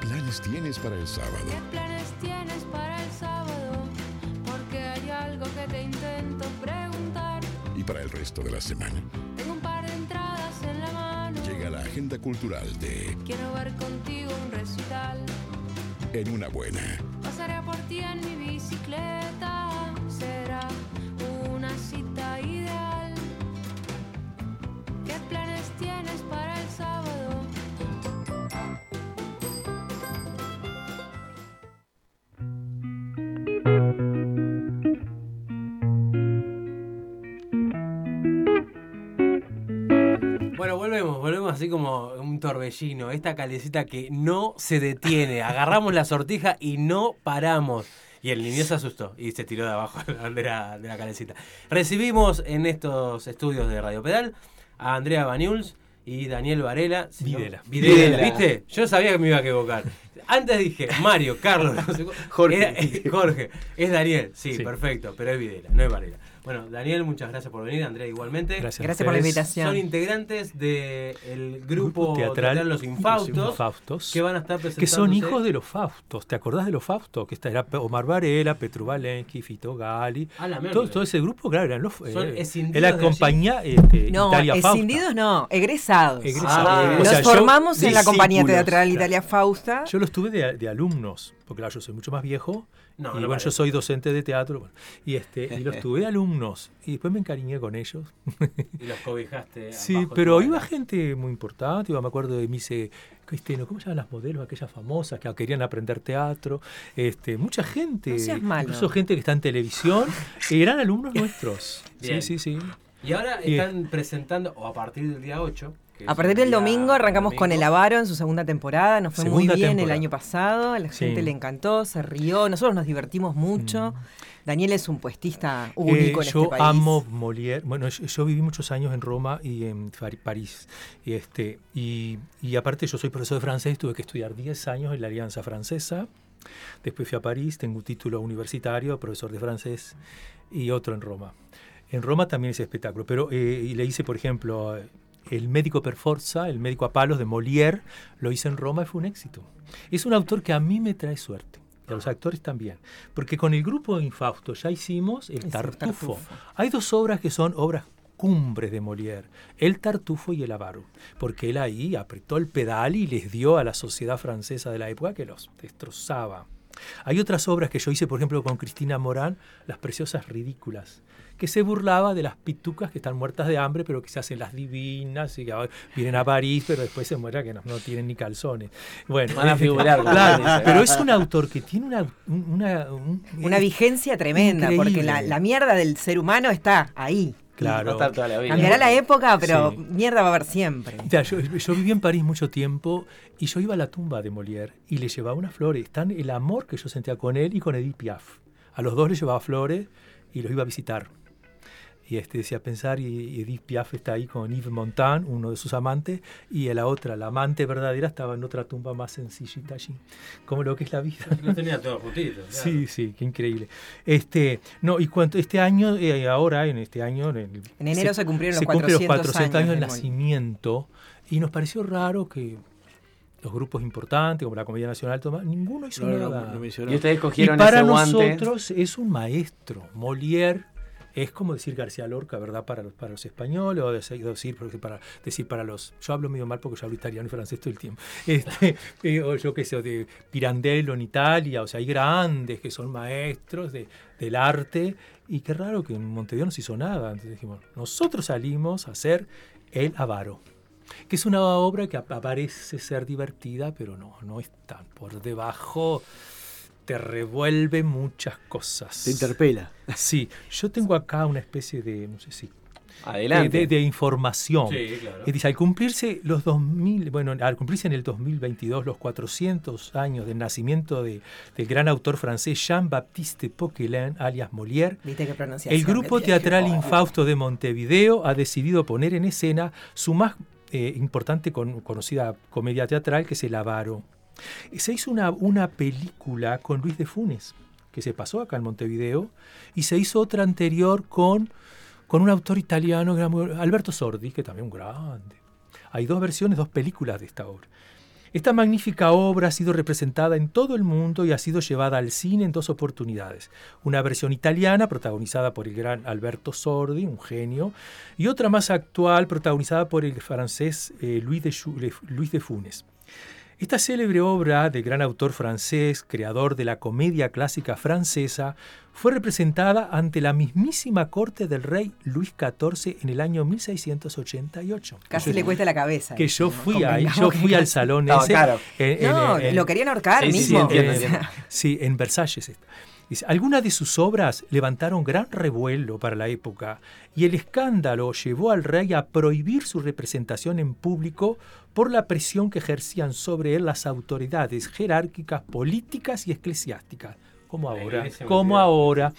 ¿Qué planes tienes para el sábado? ¿Qué planes tienes para el sábado? Porque hay algo que te intento preguntar. ¿Y para el resto de la semana? Tengo un par de entradas en la mano. Llega la agenda cultural de Quiero ver contigo un recital. En una buena. Pasaré por ti en mi bicicleta. Un torbellino, esta calecita que no se detiene. Agarramos la sortija y no paramos. Y el niño se asustó y se tiró de abajo de la, de la calecita. Recibimos en estos estudios de Radio Pedal a Andrea Baniuls y Daniel Varela. Si no- Videla. Videla. ¿viste? Yo sabía que me iba a equivocar. Antes dije Mario, Carlos, no sé cu- Jorge. Era- Jorge. Es Daniel, sí, Sí. perfecto, pero es Videla, no es Varela. Bueno, Daniel, muchas gracias por venir, Andrea igualmente. Gracias. Gracias por la invitación. Son integrantes del grupo, Grupo teatral, teatral Los Infaustos, Los Infaustos, que van a estar presentando. que son hijos de los Faustos. ¿Te acordás de los Faustos? Que esta era Omar Varela, Petru Valensky, Fito Gali. Ah, la Todo, ese grupo, claro, eran los. Son eh, la compañía este, No, Italia Fausta. escindidos no, egresados. Egresados. Ah, O Nos sea, yo- formamos en la compañía teatral claro. Italia Fausta. Yo los tuve de, de alumnos, porque claro, yo soy mucho más viejo. No, y no bueno, parece. yo soy docente de teatro. bueno, y este y los tuve alumnos. Y después me encariñé con ellos. Y los cobijaste. Sí, pero iba gente muy importante, iba, me acuerdo de Mise Cristiano, ¿cómo se llaman las modelos, aquellas famosas que querían aprender teatro? Este, mucha gente, No seas malo. incluso gente que está en televisión, eran alumnos nuestros. Bien. Sí, sí, sí. Y ahora Y- están presentando, o a partir del día 8. A partir el del domingo arrancamos con El. Avaro en su segunda temporada. Nos fue muy bien el año pasado. A la Sí. gente le encantó, se rió. Nosotros nos divertimos mucho. Mm. Daniel es un puestista Eh, único en yo este país. amo Molière. Bueno, yo, yo viví muchos años en Roma y en París. Y, este, y, y aparte yo soy profesor de francés, tuve que estudiar 10 años en la Alianza Francesa. Después fui a París, tengo un título universitario, profesor de francés, y otro en Roma. En Roma también es espectáculo, pero eh, y le hice, por ejemplo, eh, El médico per forza, El médico a palos de Molière, lo hice en Roma y fue un éxito. Es un autor que a mí me trae suerte. Y a los actores también. Porque con el grupo Infausto ya hicimos El el Tartufo. Tartufo. Hay dos obras que son obras cumbres de Molière, El Tartufo y El Avaro, porque él ahí apretó el pedal y les dio a la sociedad francesa de la época que los destrozaba. Hay otras obras que yo hice, por ejemplo, con Cristina Morán, Las Preciosas Ridículas, que se burlaba de las pitucas que están muertas de hambre, pero que se hacen las divinas y que ahora vienen a París, pero después se muera que no, no tienen ni calzones. Bueno, Van a figurar, como claro, dice. pero es un autor que tiene una, un- una, un- Una vigencia tremenda, porque la mierda del ser humano está ahí. Va a Claro. estar toda la vida. Cambiará la época, pero Sí. mierda va a haber siempre. Mira, yo, yo viví en París mucho tiempo y yo iba a la tumba de Molière y le llevaba unas flores. Están el amor que yo sentía con él y con Edith Piaf. A los dos les llevaba flores y los iba a visitar. Y este decía pensar, y y Edith Piaf está ahí con Yves Montand, uno de sus amantes, y la otra, la amante verdadera, estaba en otra tumba más sencillita allí. Como lo que es la vida. Lo tenía todo justito. claro. Sí, sí, qué increíble. Este, no, y cuanto este año, eh, ahora, en este año, en, el- En enero se cumplieron los se cumplen los 400 400 años del nacimiento y nos pareció raro que los grupos importantes como la Comedia Nacional, toma, ninguno hizo No, nada. no, no mencionó. Y ustedes y cogieron para ese guante. nosotros es un maestro. Molière es como decir García Lorca, ¿verdad? Para los, para los españoles, o decir, para, decir para los. Yo hablo medio mal porque yo hablo italiano y francés todo el tiempo. Este, eh, o yo qué sé, de Pirandello en Italia, o sea, hay grandes que son maestros de, del arte, y qué raro que en Montevideo no se hizo nada. Entonces dijimos, nosotros salimos a hacer El Avaro que es una obra que parece ser divertida, pero no, no es tan. Por debajo te revuelve muchas cosas. Te interpela. Sí, yo tengo acá una especie de, no sé si, de, Adelante. de- de información. Sí, claro. Es decir, al cumplirse los 2000, bueno, al cumplirse en el 2022 los 400 años del nacimiento de- del gran autor francés Jean-Baptiste Poquelin, alias Molière, el grupo que teatral Infausto de Montevideo ha decidido poner en escena su más eh, importante con- conocida comedia teatral, que es El Avaro. Se hizo una, una película con Luis de Funes, que se pasó acá en Montevideo, y se hizo otra anterior con, con un autor italiano, Alberto Sordi, que también un grande. Hay dos versiones, dos películas de esta obra. Esta magnífica obra ha sido representada en todo el mundo y ha sido llevada al cine en dos oportunidades. Una versión italiana protagonizada por el gran Alberto Sordi, un genio, y otra más actual protagonizada por el francés eh, Louis, de Le- Louis de Funes. Esta célebre obra del gran autor francés, creador de la comedia clásica francesa, fue representada ante la mismísima corte del rey Luis XIV en el año 1688. Casi le cuesta la cabeza. que yo fui ahí, yo fui al salón No, ese. claro. en- en- No, en- lo querían ahorcar Sí, sí, mismo. entiendo, o entiendo. sea, Sí, en Versalles. Dice, algunas de sus obras levantaron gran revuelo para la época y el escándalo llevó al rey a prohibir su representación en público por la presión que ejercían sobre él las autoridades jerárquicas, políticas y eclesiásticas. Como ahora, como ahora.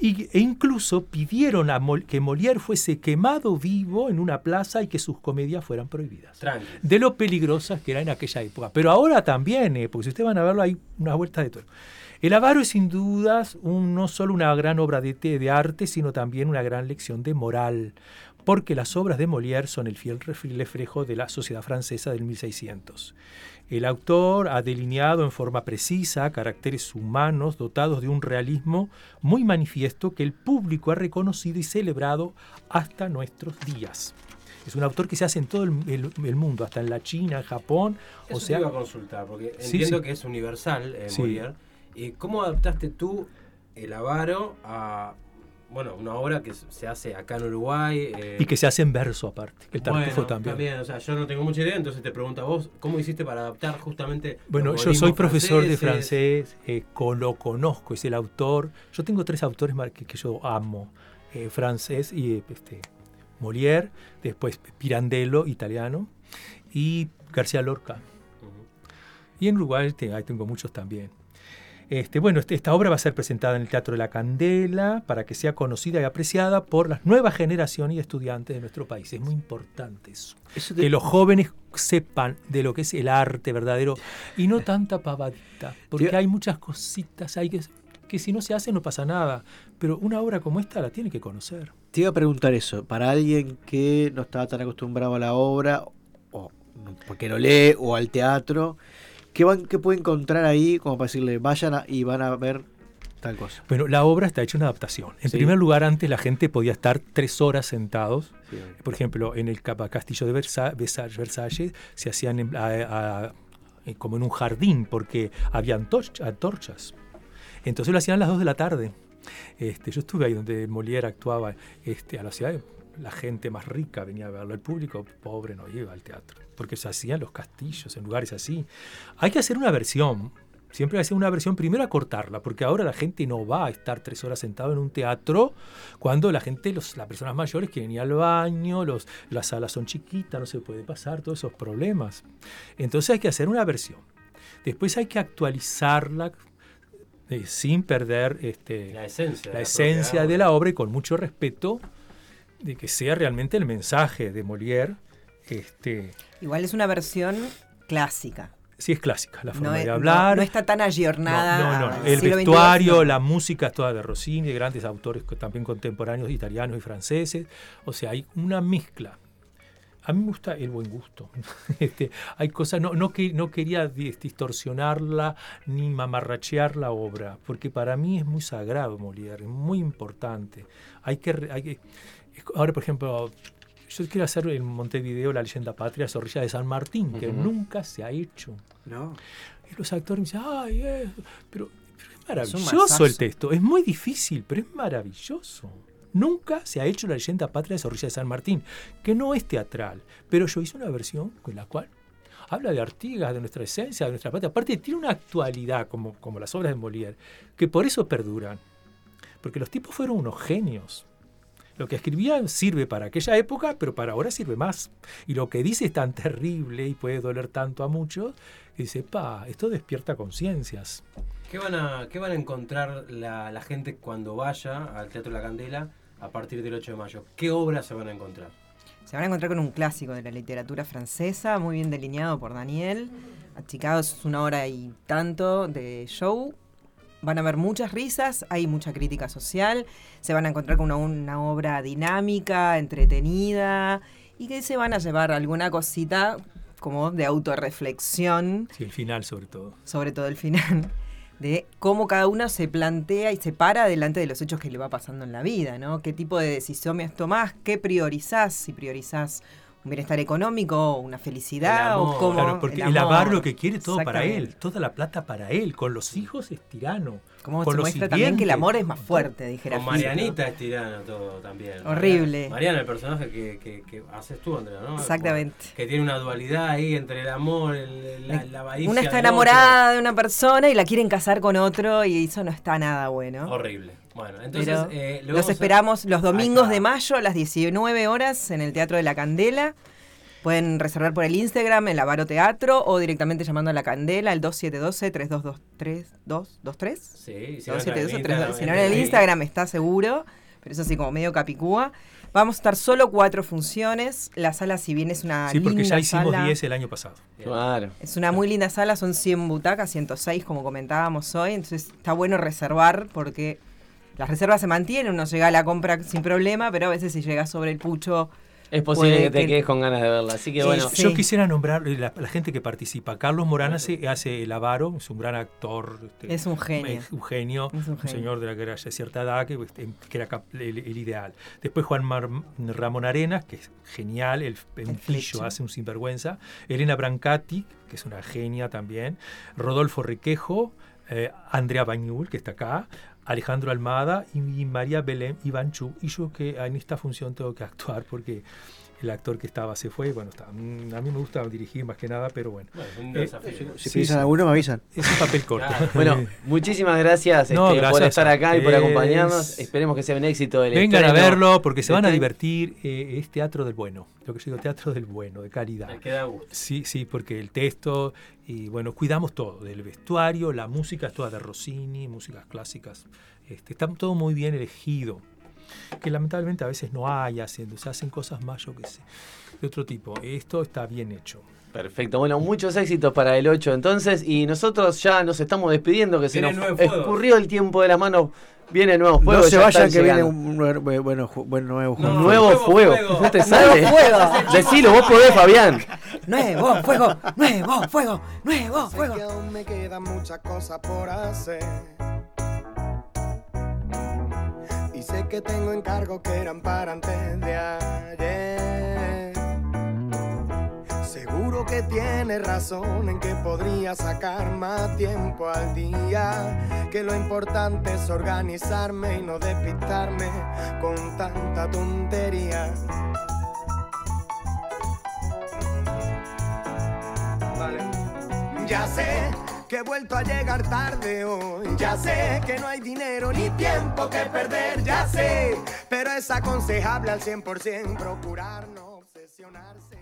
Y, e incluso pidieron a Mol- que Molière fuese quemado vivo en una plaza y que sus comedias fueran prohibidas de lo peligrosas que era en aquella época. Pero ahora también, eh, porque si ustedes van a verlo, hay unas vueltas de todo. El avaro es sin dudas un- no solo una gran obra de, de arte, sino también una gran lección de moral, porque las obras de Molière son el fiel ref- reflejo de la sociedad francesa del 1600. El autor ha delineado en forma precisa caracteres humanos dotados de un realismo muy manifiesto que el público ha reconocido y celebrado hasta nuestros días. Es un autor que se hace en todo el, el- el mundo, hasta en la China, en Japón. Eso o sea, te iba a consultar, porque Sí, entiendo sí. que es universal eh, Sí. Molière. ¿Y cómo adaptaste tú el avaro a bueno, una obra que se hace acá en Uruguay? eh, y que se hace en verso aparte, que el bueno, tartufo también. O sea, yo no tengo mucha idea, entonces te pregunto a vos, ¿cómo hiciste para adaptar justamente. Bueno, yo soy profesor de franceses? francés, eh, con- lo conozco, es el autor. Yo tengo tres autores que, que yo amo, eh, francés y eh, este, Molière, después Pirandello, italiano, y García Lorca. Ujú. Y en Uruguay te- ahí tengo muchos también. Este, bueno, este- esta obra va a ser presentada en el Teatro de la Candela para que sea conocida y apreciada por las nuevas generaciones y estudiantes de nuestro país. Es muy importante eso. Eso te- Que los jóvenes sepan de lo que es el arte verdadero y no tanta pavadita, porque Te- hay muchas cositas que, que si no se hace no pasa nada, pero una obra como esta la tiene que conocer. Te iba a preguntar eso, para alguien que no estaba tan acostumbrado a la obra, o porque no lee, o al teatro, ¿qué, van, qué puede encontrar ahí como para decirle, vayan a- y van a ver tal cosa? Bueno, la obra está hecha una adaptación. En Sí. primer lugar, antes la gente podía estar tres horas sentados Sí. Por ejemplo, en el castillo de Versa- Versa- Versalles se hacían a- a- eh, como en un jardín porque había antorch- antorchas. Entonces lo hacían a las 2 de la tarde. Este, yo estuve ahí donde Molière actuaba este, a la ciudad. La gente más rica venía a verlo. El público pobre no iba al teatro. Porque se hacían los castillos en lugares así. Hay que hacer una versión. Siempre hay que hacer una versión, primero a cortarla, porque ahora la gente no va a estar tres horas sentado en un teatro cuando la gente, los, las personas mayores quieren ir al baño, los, las salas son chiquitas, no se puede pasar, todos esos problemas. Entonces hay que hacer una versión. Después hay que actualizarla eh, sin perder este, La esencia. la de esencia de la obra y con mucho respeto de que sea realmente el mensaje de Molière. Este, Igual es una versión clásica. sí es clásica la forma No, de hablar. no está tan ayornada. No, no, no. El vestuario, la música es toda de Rossini, de grandes autores también contemporáneos, italianos y franceses. O sea, hay una mezcla. A mí me gusta el buen gusto. Este, hay cosas, no, no, que, no quería dis- distorsionarla ni mamarrachear la obra, porque para mí es muy sagrado Molière, es muy importante. Hay que, hay que- ahora, por ejemplo, yo quiero hacer en Montevideo la leyenda patria Zorrilla de San Martín, que Ujú. nunca se ha hecho. ¿No? Y los actores me dicen, ay, eh", pero, pero es Es maravilloso el masazo. texto. Es muy difícil, pero es maravilloso. Nunca se ha hecho la leyenda patria de Zorrilla de San Martín, que no es teatral, pero yo hice una versión con la cual habla de Artigas, de nuestra esencia, de nuestra patria. Aparte, tiene una actualidad, como, como las obras de Molière, que por eso perduran. Porque los tipos fueron unos genios. Lo que escribían sirve para aquella época, pero para ahora sirve más. Y lo que dice es tan terrible y puede doler tanto a muchos, que dice, pa, esto despierta conciencias. ¿Qué van a, qué van a encontrar la, la gente cuando vaya al Teatro La Candela a partir del 8 de mayo? ¿Qué obras se van a encontrar? Se van a encontrar con un clásico de la literatura francesa, muy bien delineado por Daniel. Achicado es una hora y tanto de show. Van a haber muchas risas, hay mucha crítica social. Se van a encontrar con una, una obra dinámica, entretenida y que se van a llevar alguna cosita como de autorreflexión, Sí, el final sobre todo. sobre todo el final, de cómo cada uno se plantea y se para delante de los hechos que le va pasando en la vida, ¿no? ¿Qué tipo de decisiones tomás? ¿Qué priorizás? Si priorizás un bienestar económico, una felicidad, El amor. o cómo... Claro, porque el, amor. avar lo que quiere todo para él, toda la plata para él. Con los hijos es tirano. Como con se los muestra también que el amor es más fuerte, dijera Con. Marianita es tirano todo también. Horrible. Mariana, el personaje que, que, que haces tú, Andrea, ¿no? Exactamente. Que tiene una dualidad ahí entre el amor, el, la, la avaricia Una está enamorada de una persona y la quieren casar con otro y eso no está nada bueno. Horrible. Bueno, entonces. Pero eh, lo los a- esperamos los domingos de mayo a las 19 horas en el Teatro de la Candela. Pueden reservar por el Instagram, el Avaro Teatro, o directamente llamando a la Candela al 2712-3223. Sí, si no, en 2712 Instagram, Si no en el. Instagram está seguro, pero eso sí como medio capicúa. Vamos a estar solo cuatro funciones. La sala, si bien es una Sí, porque ya hicimos sala, 10 el año pasado. Claro. es una muy linda sala, son 100 butacas, 106 como comentábamos hoy, entonces está bueno reservar porque las reservas se mantienen, uno llega a la compra sin problema, pero a veces si llega sobre el pucho, Es posible que te que- quedes con ganas de verla. Así que Sí, bueno, sí. Yo quisiera nombrar eh, la, la gente que participa. Carlos Morán hace, hace el avaro, es un gran actor. este, Es un genio. es un genio, Es un un, señor de la que era ya cierta edad, que, este, que era el, el ideal. Después Juan Mar- Ramón Arenas, que es genial, el, un El pillo, hace un sinvergüenza. Elena Brancati, que es una genia también. Rodolfo Riquejo, eh, Andrea Bañul, que está acá. Alejandro Almada y, y María Belén Ivanchu. Y yo que en esta función tengo que actuar porque el actor que estaba se fue. Bueno, está, mm, a mí me gusta dirigir más que nada, pero bueno. Bueno, es un Eh, desafío. Si Sí, piensan sí. alguno, me avisan. Es un papel corto. Claro. bueno, muchísimas gracias, No, este, por estar acá y por acompañarnos. Esperemos que sea un éxito el Vengan a verlo porque se van a Este- divertir. eh, es teatro del bueno. Lo que yo digo, teatro del bueno, de calidad. Me queda gusto. Sí, sí, porque el texto y bueno, cuidamos todo, del vestuario, la música es toda de Rossini, músicas clásicas. Este, está todo muy bien elegido. Que lamentablemente a veces no hay haciendo, se hacen cosas más, yo qué sé, de otro tipo. Esto está bien hecho. Perfecto, bueno, muchos éxitos para el 8 entonces y nosotros ya nos estamos despidiendo que se nos Nuevo escurrió el tiempo de las manos. Viene nuevo fuego. no se ya vayan que viene un nuevo, bueno, ju- bueno, nuevo No, juego. nuevo, Nuevo fuego. fuego. No te sale. fuego. Decilo, vos podés, Fabián. nuevo fuego, nuevo fuego, nuevo Sé fuego. que aún me quedan muchas cosas por hacer. Que tengo encargos que eran para antes de ayer. Seguro que tienes razón en que podría sacar más tiempo al día. Que lo importante es organizarme y no despistarme con tanta tontería. Vale. Ya sé que he vuelto a llegar tarde hoy. Ya sé que no hay dinero ni tiempo que perder. Ya sé, pero es aconsejable al 100% procurar no obsesionarse.